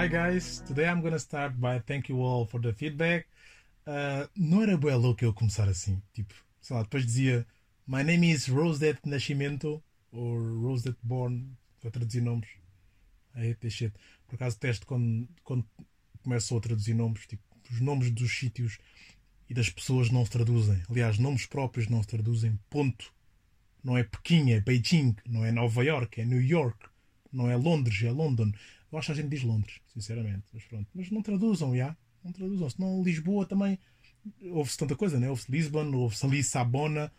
Hi guys, today I'm gonna start by thank you all for the feedback. Uh, não era bem louco eu começar assim, tipo, sei lá, depois dizia My name is Rosedet Nascimento ou Rosedet Born, vou traduzir nomes. I hate shit. Por acaso teste quando, quando começo a traduzir nomes, tipo, os nomes dos sítios e das pessoas não se traduzem. Aliás, nomes próprios não se traduzem, ponto. Não é Pequim, é Beijing, não é Nova York, é New York, não é Londres, é London. Eu acho que a gente diz Londres, sinceramente. Mas pronto. Mas não traduzam, já. Não traduzam. Senão Lisboa também. Houve-se tanta coisa, né? Houve-se Lisbon, houve-se Lissabona.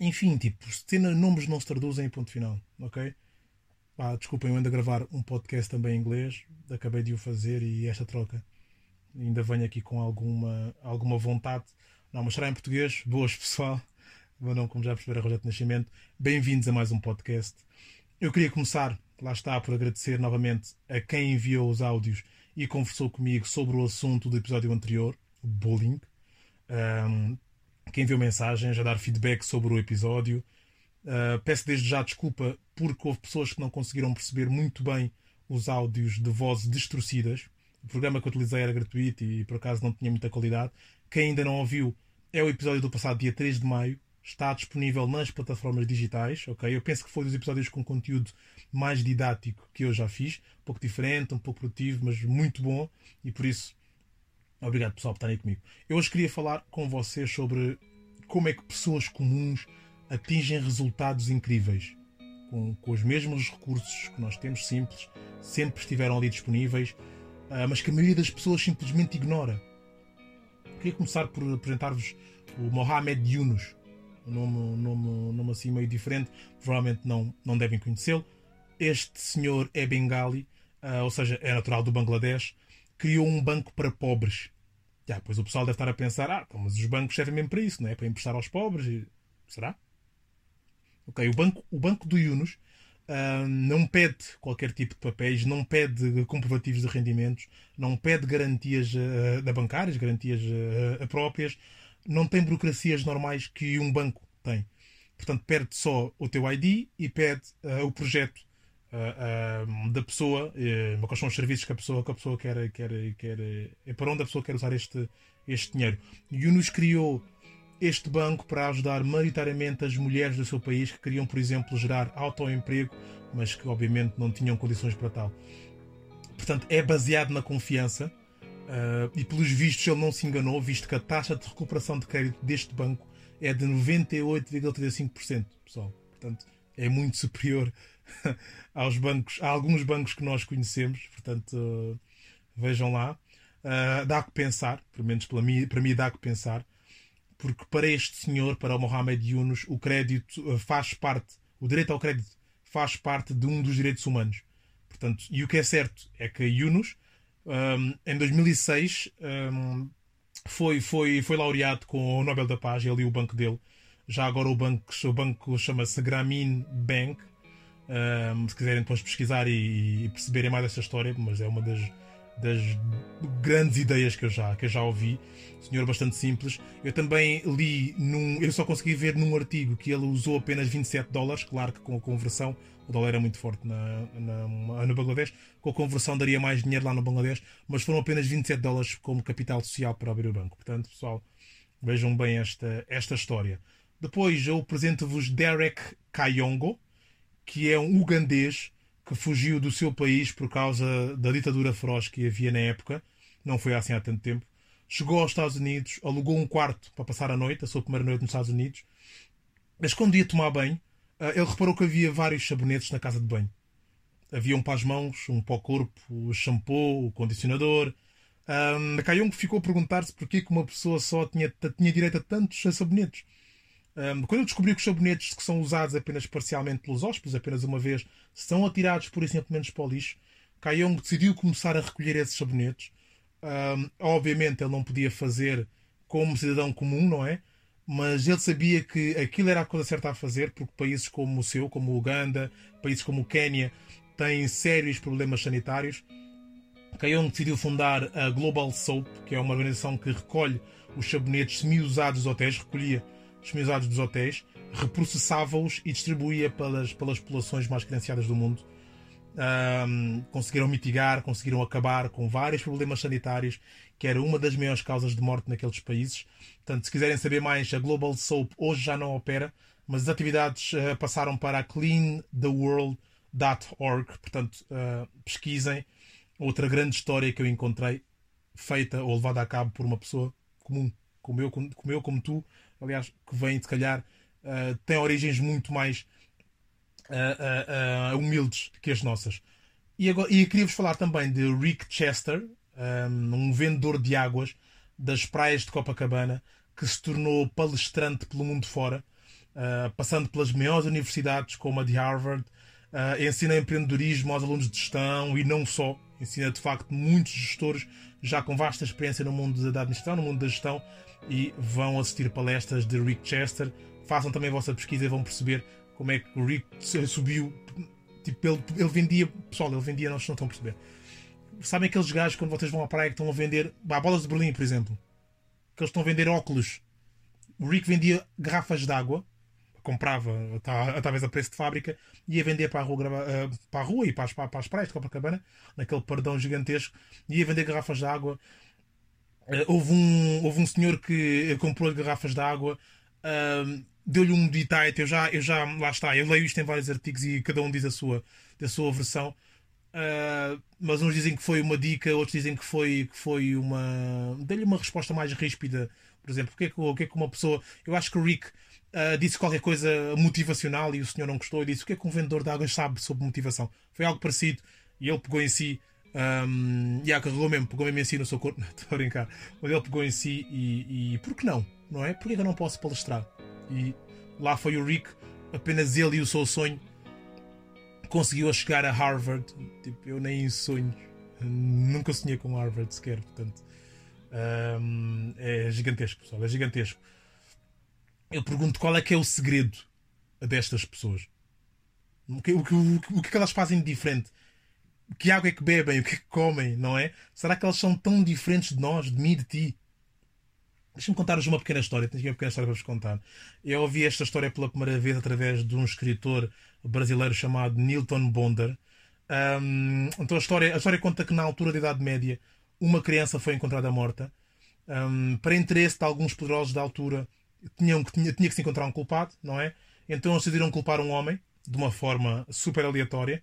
Enfim, tipo, se nomes não se traduzem, ponto final, ok? Pá, desculpem, eu ando a gravar um podcast também em inglês. Acabei de o fazer e esta troca ainda venho aqui com alguma, alguma vontade. Não, mas será em português. Boas, pessoal. Mas não, como já perceberam, a Rogério Nascimento. Bem-vindos a mais um podcast. Eu queria começar, lá está, por agradecer novamente a quem enviou os áudios e conversou comigo sobre o assunto do episódio anterior, o bullying. Um, quem enviou mensagens a dar feedback sobre o episódio. Uh, peço desde já desculpa porque houve pessoas que não conseguiram perceber muito bem os áudios de vozes distorcidas. O programa que eu utilizei era gratuito e por acaso não tinha muita qualidade. Quem ainda não ouviu é o episódio do passado dia 3 de maio. Está disponível nas plataformas digitais, ok? Eu penso que foi dos episódios com conteúdo mais didático que eu já fiz. Um pouco diferente, um pouco produtivo, mas muito bom. E por isso, obrigado pessoal por estarem comigo. Eu hoje queria falar com vocês sobre como é que pessoas comuns atingem resultados incríveis. Com, com os mesmos recursos que nós temos simples, sempre estiveram ali disponíveis uh, mas que a maioria das pessoas simplesmente ignora. Queria começar por apresentar-vos o Mohamed Yunus, um nome, um nome, um nome assim meio diferente, provavelmente não, não devem conhecê-lo. Este senhor é bengali, uh, ou seja, é natural do Bangladesh, criou um banco para pobres. Já, pois o pessoal deve estar a pensar: ah, então, mas os bancos servem mesmo para isso, não é? Para emprestar aos pobres. E... Será? Ok, o banco, o banco do Yunus Uh, não pede qualquer tipo de papéis, não pede comprovativos de rendimentos, não pede garantias uh, bancárias, garantias uh, próprias, não tem burocracias normais que um banco tem. Portanto, pede só o teu ID e pede o projeto da pessoa, quais são os serviços que a pessoa, que a pessoa quer, quer, quer, é para onde a pessoa quer usar este, este dinheiro. E o nos criou este banco para ajudar maioritariamente as mulheres do seu país que queriam, por exemplo, gerar autoemprego, mas que obviamente não tinham condições para tal. Portanto, é baseado na confiança uh, e, pelos vistos, ele não se enganou, visto que a taxa de recuperação de crédito deste banco é de 98,35%, pessoal. Portanto, é muito superior aos bancos, a alguns bancos que nós conhecemos. Portanto, vejam lá. Uh, dá que pensar, pelo menos para mim, para mim dá que pensar porque para este senhor, para o Mohamed Yunus, o crédito eh, faz parte, o direito ao crédito faz parte de um dos direitos humanos. Portanto, e o que é certo é que Yunus, um, em 2006, um, foi, foi, foi laureado com o Nobel da Paz, ele e o banco dele. Já agora o banco, o banco chama-se Grameen Bank. Um, se quiserem depois pesquisar e, e perceberem mais essa história, mas é uma das das grandes ideias que eu já, que eu já ouvi. Senhor bastante simples. Eu também li num. Eu só consegui ver num artigo que ele usou apenas 27 dólares. Claro que com a conversão, o dólar era muito forte na, na, no Bangladesh. Com a conversão daria mais dinheiro lá no Bangladesh, mas foram apenas 27 dólares como capital social para abrir o banco. Portanto, pessoal, vejam bem esta, esta história. Depois eu apresento-vos Derek Kayongo, que é um ugandês que fugiu do seu país por causa da ditadura feroz que havia na época, não foi assim há tanto tempo. Chegou aos Estados Unidos, alugou um quarto para passar a noite, a sua primeira noite nos Estados Unidos. Mas quando ia tomar banho, eh, ele reparou que havia vários sabonetes na casa de banho. Havia um para as mãos, um para o corpo, o shampoo, o condicionador. Um, a ficou a perguntar-se porquê que uma pessoa só tinha, tinha direito a tantos sabonetes. Um, quando eu descobri que os sabonetes que são usados apenas parcialmente pelos hóspedes, apenas uma vez, são atirados por simplesmente para o lixo, Kayong decidiu começar a recolher esses sabonetes. Um, obviamente ele não podia fazer como cidadão comum, não é? Mas ele sabia que aquilo era a coisa certa a fazer, porque países como o seu, como o Uganda, países como o Quênia, têm sérios problemas sanitários. Kayong decidiu fundar a Global Soap, que é uma organização que recolhe os sabonetes semi-usados dos hotéis, recolhia desmiusados dos hotéis, reprocessava-os e distribuía pelas, pelas populações mais carenciadas do mundo. um, conseguiram mitigar, conseguiram acabar com vários problemas sanitários, que era uma das maiores causas de morte naqueles países. Portanto, se quiserem saber mais, a Global Soap hoje já não opera, mas as atividades uh, passaram para cleantheworld.org. Portanto, uh, pesquisem. Outra grande história que eu encontrei, feita ou levada a cabo por uma pessoa comum, como eu, como, eu, como tu, aliás, que vem, se calhar, uh, tem origens muito mais uh, uh, humildes que as nossas. E, agora, e queria-vos falar também de Rick Chester, um, um vendedor de águas das praias de Copacabana, que se tornou palestrante pelo mundo fora, passando pelas maiores universidades como a de Harvard, ensina empreendedorismo aos alunos de gestão e não só, ensina de facto muitos gestores já com vasta experiência no mundo da administração, no mundo da gestão, e vão assistir palestras de Rick Chester. Façam também a vossa pesquisa e vão perceber como é que o Rick subiu. Tipo, ele, ele vendia. Pessoal, ele vendia, nós não estão a perceber. Sabem aqueles gajos quando vocês vão à praia que estão a vender. Bah, bolas de Berlim, por exemplo. Que eles estão a vender óculos. O Rick vendia garrafas de água. Comprava, talvez a preço de fábrica, ia vender para a rua, eh, para a rua e para as, para as praias de Copacabana, naquele perdão gigantesco, ia vender garrafas de água. Eh, houve um, houve um senhor que comprou garrafas de água deu-lhe um detail, eu já, eu já, lá está, eu leio isto em vários artigos e cada um diz a sua, a sua versão. Uh, mas uns dizem que foi uma dica, outros dizem que foi, que foi uma. deu-lhe uma resposta mais ríspida. Por exemplo, o que é que, o que, é que uma pessoa. Eu acho que o Rick uh, disse qualquer coisa motivacional e o senhor não gostou e disse o que é que um vendedor de águas sabe sobre motivação. Foi algo parecido e ele pegou em si. Um, e yeah, carregou mesmo, pegou mesmo em si no seu corpo, estou a brincar, mas ele pegou em si e, e por que não? Não é? Porquê que eu não posso palestrar? E lá foi o Rick, apenas ele e o seu sonho conseguiu chegar a Harvard. Tipo, eu nem sonho, nunca sonhei com Harvard sequer, portanto um, é gigantesco, pessoal, é gigantesco. Eu pergunto qual é que é o segredo destas pessoas. O que, o, que, é que elas fazem de diferente? Que água é que bebem? O que é que comem? Não é? Será que elas são tão diferentes de nós, de mim, de ti? Deixa-me contar-vos uma pequena história. Tenho uma pequena história para vos contar. Eu ouvi esta história pela primeira vez através de um escritor brasileiro chamado Nilton Bonder. Um, então a história, a história conta que na altura da Idade Média uma criança foi encontrada morta. Um, para interesse de alguns poderosos da altura, tinham tinha, tinha que se encontrar um culpado, não é? Então eles decidiram culpar um homem de uma forma super aleatória.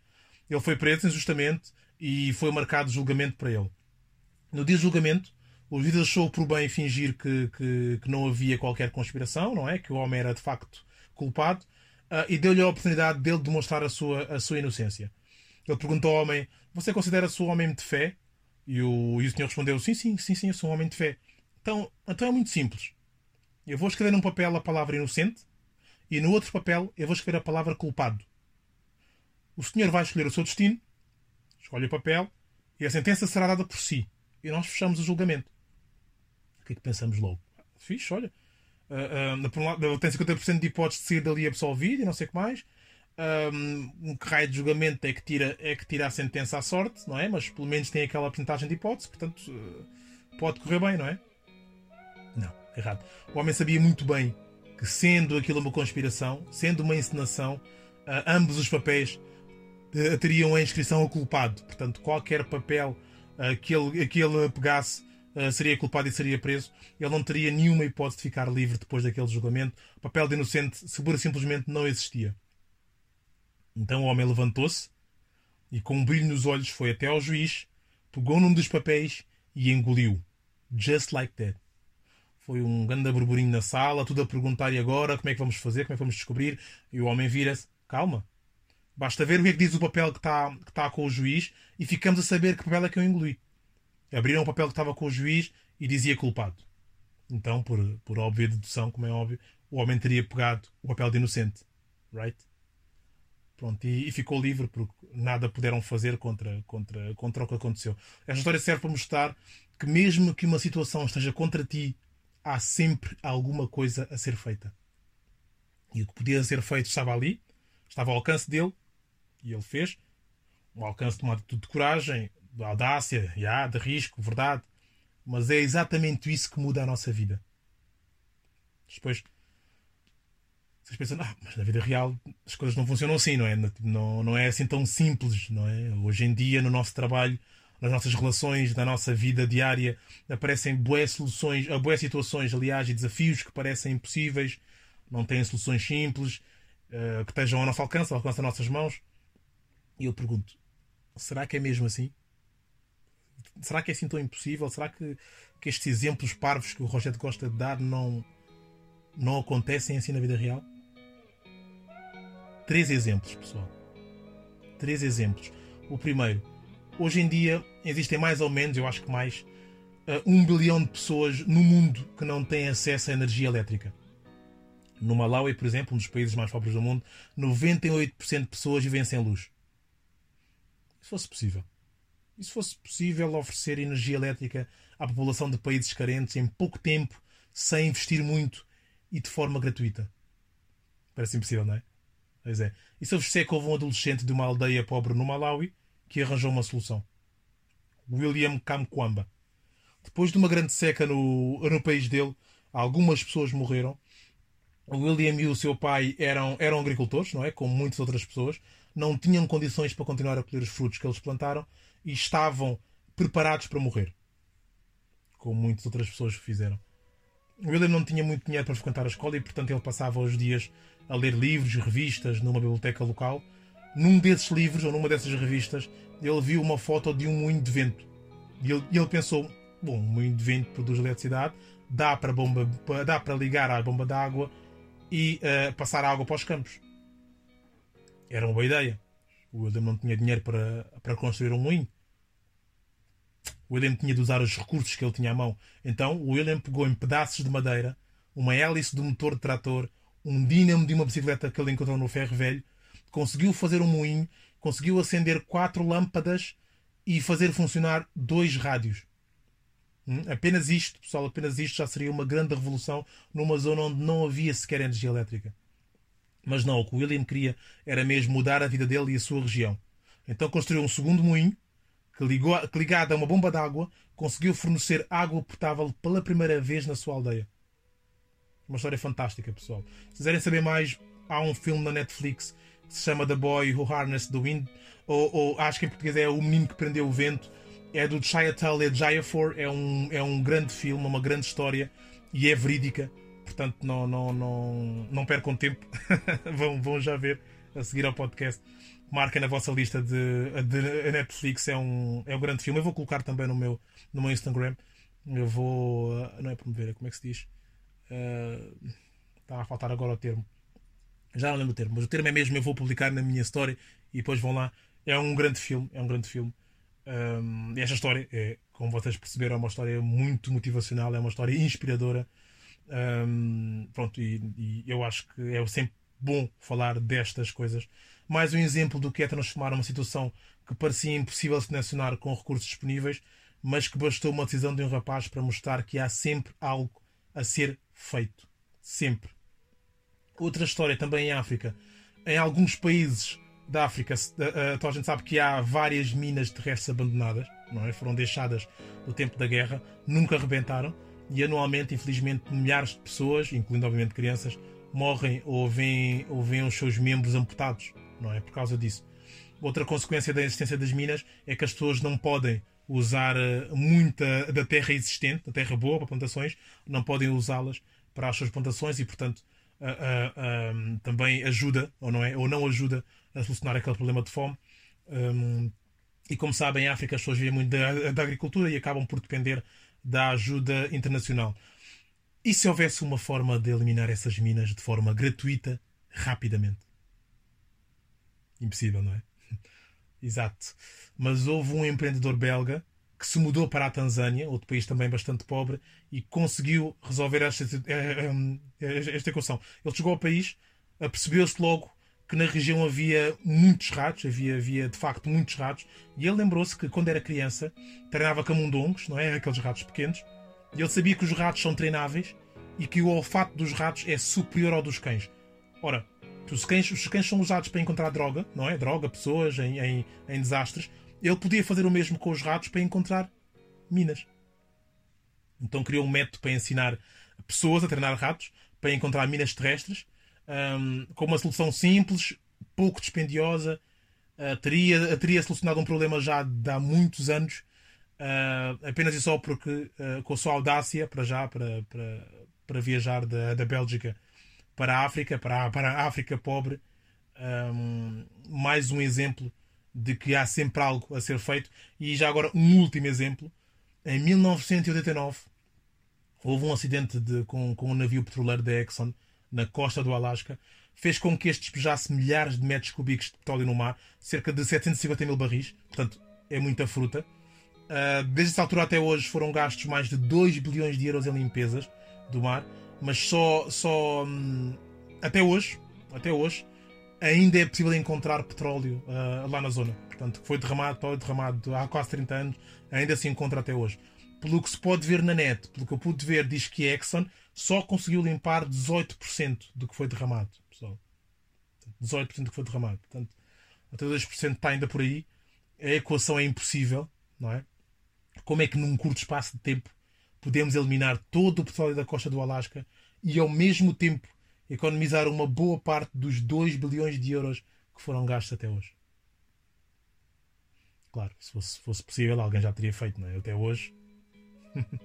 Ele foi preso injustamente e foi marcado julgamento para ele. No dia do julgamento, o juiz achou por bem fingir que, que, que, não havia qualquer conspiração, não é? Que o homem era de facto culpado uh, e deu-lhe a oportunidade dele demonstrar a sua, a sua inocência. Ele perguntou ao homem: Você considera-se um homem de fé? E o, e o senhor respondeu: Sim, sim, sim, sim, eu sou um homem de fé. Então, então é muito simples. Eu vou escrever num papel a palavra inocente e no outro papel eu vou escrever a palavra culpado. O senhor vai escolher o seu destino, escolhe o papel e a sentença será dada por si. E nós fechamos o julgamento que é que pensamos logo? Fixe, olha. Uh, uh, um tem 50% de hipótese de ser dali absolvido e não sei o que mais. Um, um que raio de julgamento é que, tira, é que tira a sentença à sorte, não é? Mas pelo menos tem aquela porcentagem de hipótese, portanto uh, pode correr bem, não é? Não, errado. O homem sabia muito bem que, sendo aquilo uma conspiração, sendo uma encenação, uh, ambos os papéis uh, teriam a inscrição ao culpado. Portanto, qualquer papel que, ele, que ele pegasse eh, seria culpado e seria preso, ele não teria nenhuma hipótese de ficar livre depois daquele julgamento. O papel de inocente segura simplesmente não existia. Então o homem levantou-se e, com um brilho nos olhos, foi até ao juiz, pegou num dos papéis e engoliu. Just like that. Foi um grande burburinho na sala, tudo a perguntar e agora como é que vamos fazer, como é que vamos descobrir. E o homem vira-se: calma. Basta ver o que é que diz o papel que está que tá com o juiz e ficamos a saber que papel é que eu engoli. Abriram o papel que estava com o juiz e dizia culpado. Então, por, por óbvia dedução, como é óbvio, o homem teria pegado o papel de inocente. Right? Pronto, e, e, ficou livre porque nada puderam fazer contra, contra, contra o que aconteceu. Esta história serve para mostrar que, mesmo que uma situação esteja contra ti, há sempre alguma coisa a ser feita. E o que podia ser feito estava ali, estava ao alcance dele, e ele fez. Um alcance de uma atitude de coragem, de audácia, yeah, de risco, verdade. Mas é exatamente isso que muda a nossa vida. Depois, vocês pensam, ah, mas na vida real as coisas não funcionam assim, não é? Não, não é assim tão simples, não é? Hoje em dia, no nosso trabalho, nas nossas relações, na nossa vida diária, aparecem boas soluções, boas situações, aliás, e desafios que parecem impossíveis, não têm soluções simples, uh, que estejam ao nosso alcance, ao alcance das nossas mãos. E eu pergunto, será que é mesmo assim? Será que é assim tão impossível? Será que, que estes exemplos parvos que o Rogério gosta de dar não, não acontecem assim na vida real? Três exemplos, pessoal. Três exemplos. O primeiro, hoje em dia existem mais ou menos, eu acho que mais, uh, um bilhão de pessoas no mundo que não têm acesso à energia elétrica. No Malawi, por exemplo, um dos países mais pobres do mundo, 98% de pessoas vivem sem luz. Se fosse possível. E se fosse possível oferecer energia elétrica à população de países carentes em pouco tempo, sem investir muito e de forma gratuita? Parece impossível, não é? Pois é. E se eu vos disser que houve um adolescente de uma aldeia pobre no Malawi que arranjou uma solução? William Kamkwamba. Depois de uma grande seca no, no país dele, algumas pessoas morreram. William e o seu pai eram, eram agricultores, não é? Como muitas outras pessoas. Não tinham condições para continuar a colher os frutos que eles plantaram e estavam preparados para morrer. Como muitas outras pessoas fizeram. William não tinha muito dinheiro para frequentar a escola e, portanto, ele passava os dias a ler livros, revistas numa biblioteca local. Num desses livros, ou numa dessas revistas, ele viu uma foto de um moinho de vento. E ele, ele pensou: bom, um moinho de vento produz eletricidade, dá para, bomba, dá para ligar à bomba d'água e uh, passar a água para os campos. Era uma boa ideia. O William não tinha dinheiro para, para construir um moinho. O William tinha de usar os recursos que ele tinha à mão. Então o William pegou em pedaços de madeira, uma hélice de um motor de trator, um dínamo de uma bicicleta que ele encontrou no ferro velho, conseguiu fazer um moinho, conseguiu acender quatro lâmpadas e fazer funcionar dois rádios. Hum? Apenas isto, pessoal, apenas isto já seria uma grande revolução numa zona onde não havia sequer energia elétrica. Mas não, o que William queria era mesmo mudar a vida dele e a sua região. Então construiu um segundo moinho que, ligou, que ligado a uma bomba d'água, conseguiu fornecer água potável pela primeira vez na sua aldeia. Uma história fantástica, pessoal. Se quiserem saber mais, há um filme na Netflix se chama The Boy Who Harnessed the Wind, ou, ou acho que em português é O Menino que Prendeu o Vento. É do Chiatel Ejiofor, é um, é um grande filme, uma grande história e é verídica. Portanto, não, não, não, não percam tempo. vão, vão já ver a seguir ao podcast. Marquem na vossa lista de, de Netflix, é um, é um grande filme. Eu vou colocar também no meu, no meu Instagram. Eu vou. Não é promover, é como é que se diz? Uh, está a faltar agora o termo. Já não lembro o termo, mas o termo é mesmo. Eu vou publicar na minha história e depois vão lá. É um grande filme. É um grande filme. Um, esta história, é, como vocês perceberam, é uma história muito motivacional, é uma história inspiradora. Um, pronto, e, e, eu acho que é sempre bom falar destas coisas. Mais um exemplo do que é transformar uma situação que parecia impossível selecionar com recursos disponíveis, mas que bastou uma decisão de um rapaz para mostrar que há sempre algo a ser feito. Sempre. Outra história também em África. Em alguns países da África, toda a gente sabe que há várias minas terrestres abandonadas, não é? foram deixadas no tempo da guerra, nunca rebentaram e anualmente, infelizmente, milhares de pessoas, incluindo obviamente crianças, morrem ou veem, ou veem os seus membros amputados, não é? Por causa disso. Outra consequência da existência das minas é que as pessoas não podem usar eh, muita da terra existente, da terra boa para plantações, não podem usá-las para as suas plantações e, portanto, uh, uh, também ajuda, ou não é? Ou não ajuda a solucionar aquele problema de fome. Um, e como sabem, em África as pessoas vivem muito da, da agricultura e acabam por depender da ajuda internacional. E se houvesse uma forma de eliminar essas minas de forma gratuita, rapidamente? Impossível, não é? Exato. Mas houve um empreendedor belga que se mudou para a Tanzânia, outro país também bastante pobre, e conseguiu resolver esta, eh, eh, esta equação. Ele chegou ao país, percebeu-se logo que na região havia muitos ratos, havia, havia de facto muitos ratos, e ele lembrou-se que quando era criança treinava camundongos, não é? Aqueles ratos pequenos, e ele sabia que os ratos são treináveis e que o olfato dos ratos é superior ao dos cães. Ora, os cães, os cães são usados para encontrar droga, não é? Droga, pessoas em, em, em desastres. Ele podia fazer o mesmo com os ratos para encontrar minas. Então criou um método para ensinar pessoas a treinar ratos para encontrar minas terrestres um, com uma solução simples, pouco dispendiosa, uh, teria, teria solucionado um problema já há muitos anos, uh, apenas e só porque, uh, com a sua audácia, para já, para, para, para viajar da, da Bélgica para a África, para a, para a África pobre, um, mais um exemplo de que há sempre algo a ser feito. E já agora, um último exemplo. Em 1989, houve um acidente de, com, com um navio petroleiro da Exxon na costa do Alasca, fez com que este despejasse milhares de metros cúbicos de petróleo no mar, cerca de 750 mil barris, portanto é muita fruta. Uh, desde essa altura até hoje foram gastos mais de 2 bilhões de euros em limpezas do mar, mas só, só hum, até hoje, até hoje, ainda é possível encontrar petróleo uh, lá na zona. Portanto, foi derramado, foi derramado há quase 30 anos, ainda se encontra até hoje. Pelo que se pode ver na net, pelo que eu pude ver, diz que Exxon só conseguiu limpar 18% do que foi derramado, pessoal. 18% do que foi derramado. Portanto, até 2% está ainda por aí. A equação é impossível, não é? Como é que num curto espaço de tempo podemos eliminar todo o petróleo da costa do Alasca e ao mesmo tempo economizar uma boa parte dos 2 bilhões de euros que foram gastos até hoje? Claro, se fosse, fosse possível, alguém já teria feito, não é? Até hoje.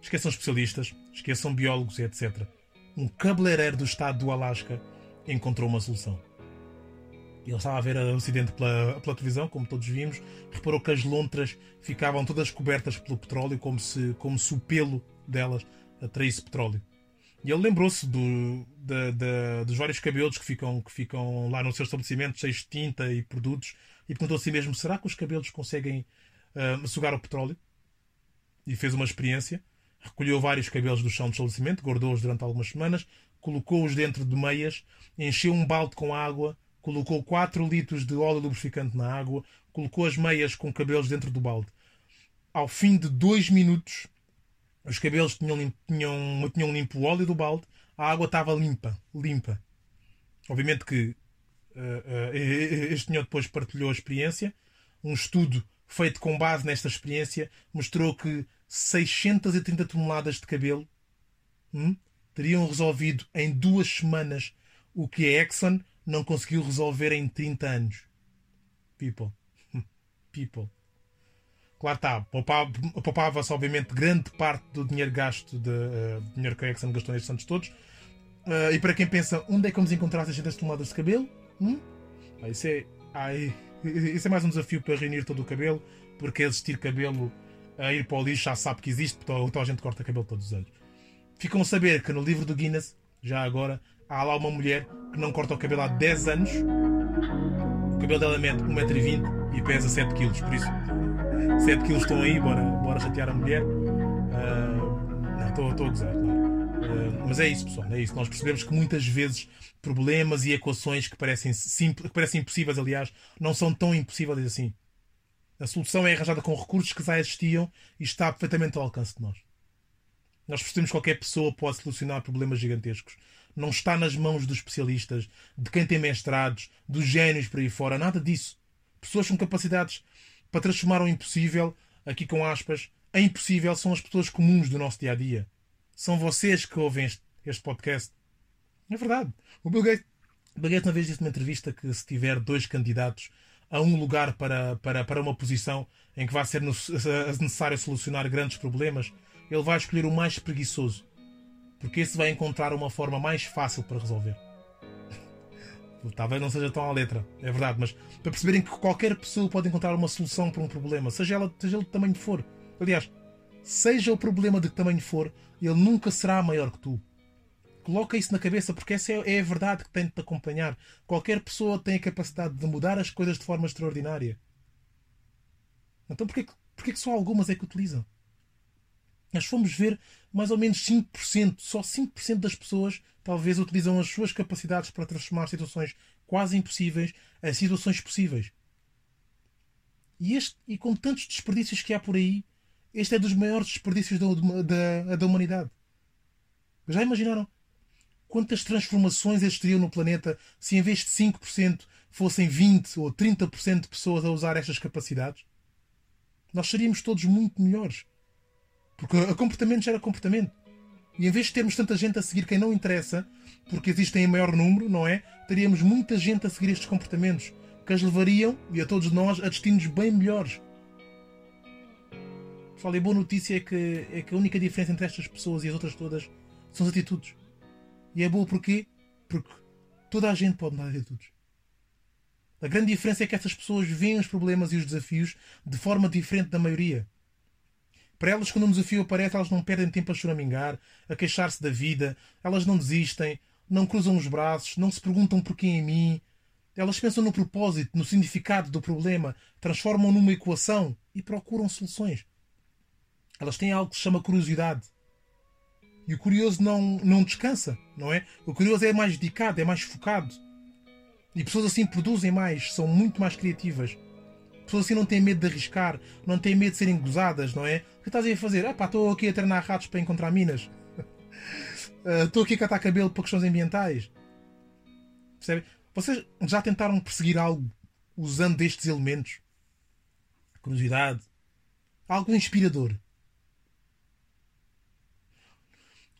Esqueçam especialistas, esqueçam biólogos e etc. Um cabeleireiro do estado do Alasca encontrou uma solução. Ele estava a ver o acidente pela, pela, televisão, como todos vimos, reparou que as lontras ficavam todas cobertas pelo petróleo, como se, como se o pelo delas atraísse petróleo. E ele lembrou-se do, dos vários cabelos que ficam, que ficam lá no seu estabelecimento, cheios de tinta e produtos, e perguntou a si mesmo: será que os cabelos conseguem uh, sugar o petróleo? E fez uma experiência. Recolheu vários cabelos do chão do estabelecimento, guardou-os durante algumas semanas, colocou-os dentro de meias, encheu um balde com água, colocou 4 litros de óleo lubrificante na água, colocou as meias com cabelos dentro do balde. Ao fim de dois minutos, os cabelos tinham, tinham, tinham limpo o óleo do balde, a água estava limpa, limpa. Obviamente que uh, uh, este senhor depois partilhou a experiência. Um estudo feito com base nesta experiência mostrou que 630 toneladas de cabelo hum, teriam resolvido em duas semanas o que a Exxon não conseguiu resolver em 30 anos. People. People. Claro está, poupava-se obviamente grande parte do dinheiro gasto, de, uh, dinheiro que a Exxon gastou nestes anos todos. Uh, e para quem pensa, onde é que vamos encontrar 600 toneladas de cabelo? Hum? Ah, isso, é, isso é mais um desafio para reunir todo o cabelo, porque existir cabelo a ir para o lixo já sabe que existe, então a gente corta cabelo todos os anos. Ficam a saber que no livro do Guinness, já agora, há lá uma mulher que não corta o cabelo há 10 anos. O cabelo dela mede 1,20m e pesa 7kg, por isso 7kg estão aí, bora, bora chatear a mulher. Uh, não, estou a gozar, claro. Uh, mas é isso, pessoal, é isso. Nós percebemos que muitas vezes problemas e equações que parecem, que parecem impossíveis, aliás, não são tão impossíveis assim. A solução é arranjada com recursos que já existiam e está perfeitamente ao alcance de nós. Nós percebemos que qualquer pessoa pode solucionar problemas gigantescos. Não está nas mãos dos especialistas, de quem tem mestrados, dos génios por aí fora, nada disso. Pessoas com capacidades para transformar o impossível, aqui com aspas, é impossível são as pessoas comuns do nosso dia a dia. São vocês que ouvem este, este podcast. É verdade. O Bill Gates, Bill Gates uma vez disse numa entrevista que se tiver dois candidatos a um lugar para, para, para uma posição em que vai ser necessário solucionar grandes problemas, ele vai escolher o mais preguiçoso, porque esse vai encontrar uma forma mais fácil para resolver. Talvez não seja tão à letra, é verdade, mas para perceberem que qualquer pessoa pode encontrar uma solução para um problema, seja ela seja ele de tamanho for. Aliás, seja o problema de que tamanho for, ele nunca será maior que tu. Coloca isso na cabeça, porque essa é, é a verdade que tem de te acompanhar. Qualquer pessoa tem a capacidade de mudar as coisas de forma extraordinária. Então porquê, porquê que só algumas é que utilizam? Nós fomos ver mais ou menos 5%, só 5% das pessoas talvez utilizam as suas capacidades para transformar situações quase impossíveis em situações possíveis. E, este, e com tantos desperdícios que há por aí, este é dos maiores desperdícios da, da, da humanidade. Já imaginaram? quantas transformações existiriam no planeta se em vez de 5% fossem 20% ou 30% de pessoas a usar estas capacidades? Nós seríamos todos muito melhores. Porque o comportamento gera comportamento. E em vez de termos tanta gente a seguir quem não interessa, porque existem em maior número, não é? Teríamos muita gente a seguir estes comportamentos que as levariam, e a todos nós, a destinos bem melhores. Pessoal, e a boa notícia é que, é que a única diferença entre estas pessoas e as outras todas são as atitudes. E é boa porquê? Porque toda a gente pode mudar de atitudes. A grande diferença é que essas pessoas veem os problemas e os desafios de forma diferente da maioria. Para elas, quando um desafio aparece, elas não perdem tempo a choramingar, a queixar-se da vida, elas não desistem, não cruzam os braços, não se perguntam porquê em mim. Elas pensam no propósito, no significado do problema, transformam numa equação e procuram soluções. Elas têm algo que se chama curiosidade. E o curioso não, não descansa, não é? O curioso é mais dedicado, é mais focado. E pessoas assim produzem mais, são muito mais criativas. Pessoas assim não têm medo de arriscar, não têm medo de serem gozadas, não é? O que estás aí a fazer? Ah pá, estou aqui a treinar ratos para encontrar minas. Estou uh, aqui a catar cabelo para questões ambientais. Percebe? Vocês já tentaram perseguir algo usando destes elementos? Curiosidade. Algo inspirador.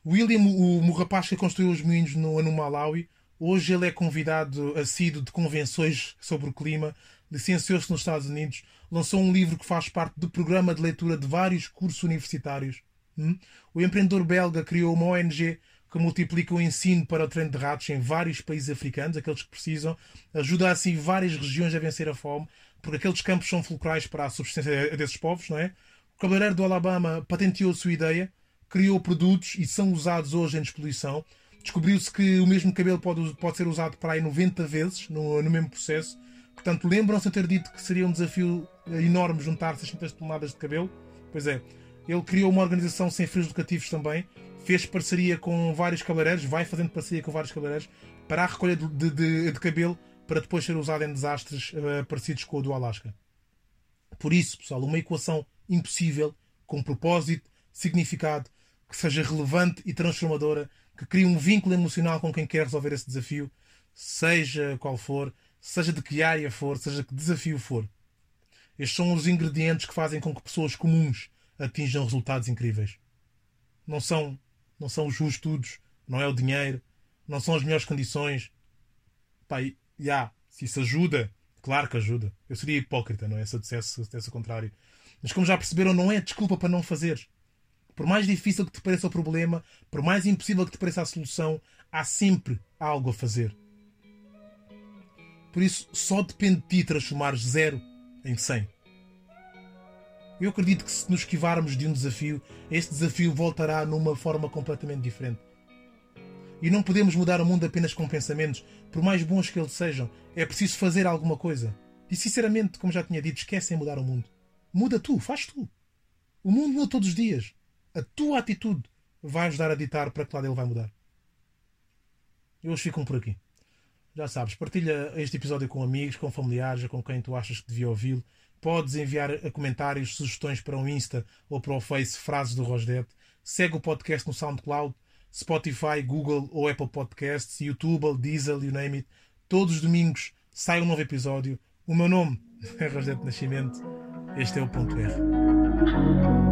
William, o, o rapaz que construiu os moinhos no, no Malawi, hoje ele é convidado assíduo de convenções sobre o clima, licenciou-se nos Estados Unidos, lançou um livro que faz parte do programa de leitura de vários cursos universitários. Hum? O empreendedor belga criou uma ONG que multiplica o ensino para o treino de ratos em vários países africanos, aqueles que precisam, ajuda assim várias regiões a vencer a fome, porque aqueles campos são fulcrais para a subsistência desses povos, não é? O cabeleireiro do Alabama patenteou a sua ideia, criou produtos e são usados hoje em despoluição. Descobriu-se que o mesmo cabelo pode, pode ser usado para aí 90 vezes no, no mesmo processo. Portanto, lembram-se de ter dito que seria um desafio enorme juntar 600 toneladas de cabelo? Pois é. Ele criou uma organização sem fins lucrativos também, fez parceria com vários cabeleireiros, vai fazendo parceria com vários cabeleireiros para a recolha de, de, de cabelo para depois ser usado em desastres uh, parecidos com o do Alasca. Por isso, pessoal, uma equação impossível, com propósito, significado, que seja relevante e transformadora, que crie um vínculo emocional com quem quer resolver esse desafio, seja qual for, seja de que área for, seja que desafio for. Estes são os ingredientes que fazem com que pessoas comuns atinjam resultados incríveis. Não são, não são os estudos, não é o dinheiro, não são as melhores condições. Pá, já, yeah, se isso ajuda, claro que ajuda. Eu seria hipócrita, não é? Se eu dissesse, se dissesse o contrário. Mas como já perceberam, não é desculpa para não fazer. Por mais difícil que te pareça o problema, por mais impossível que te pareça a solução, há sempre algo a fazer. Por isso, só depende de ti transformares zero em 100. Eu acredito que se nos esquivarmos de um desafio, esse desafio voltará numa forma completamente diferente. E não podemos mudar o mundo apenas com pensamentos, por mais bons que eles sejam. É preciso fazer alguma coisa. E sinceramente, como já tinha dito, esquecem mudar o mundo. Muda tu, faz tu. O mundo muda todos os dias. A tua atitude vai ajudar a ditar para que lado ele vai mudar. E hoje ficam por aqui. Já sabes, partilha este episódio com amigos, com familiares, com quem tu achas que devia ouvi-lo. Podes enviar comentários, sugestões para o Insta ou para o Face Frases do Rosdete. Segue o podcast no SoundCloud, Spotify, Google ou Apple Podcasts, YouTube, Diesel, you name it. Todos os domingos sai um novo episódio. O meu nome é Rosdete Nascimento. Este é o Ponto R.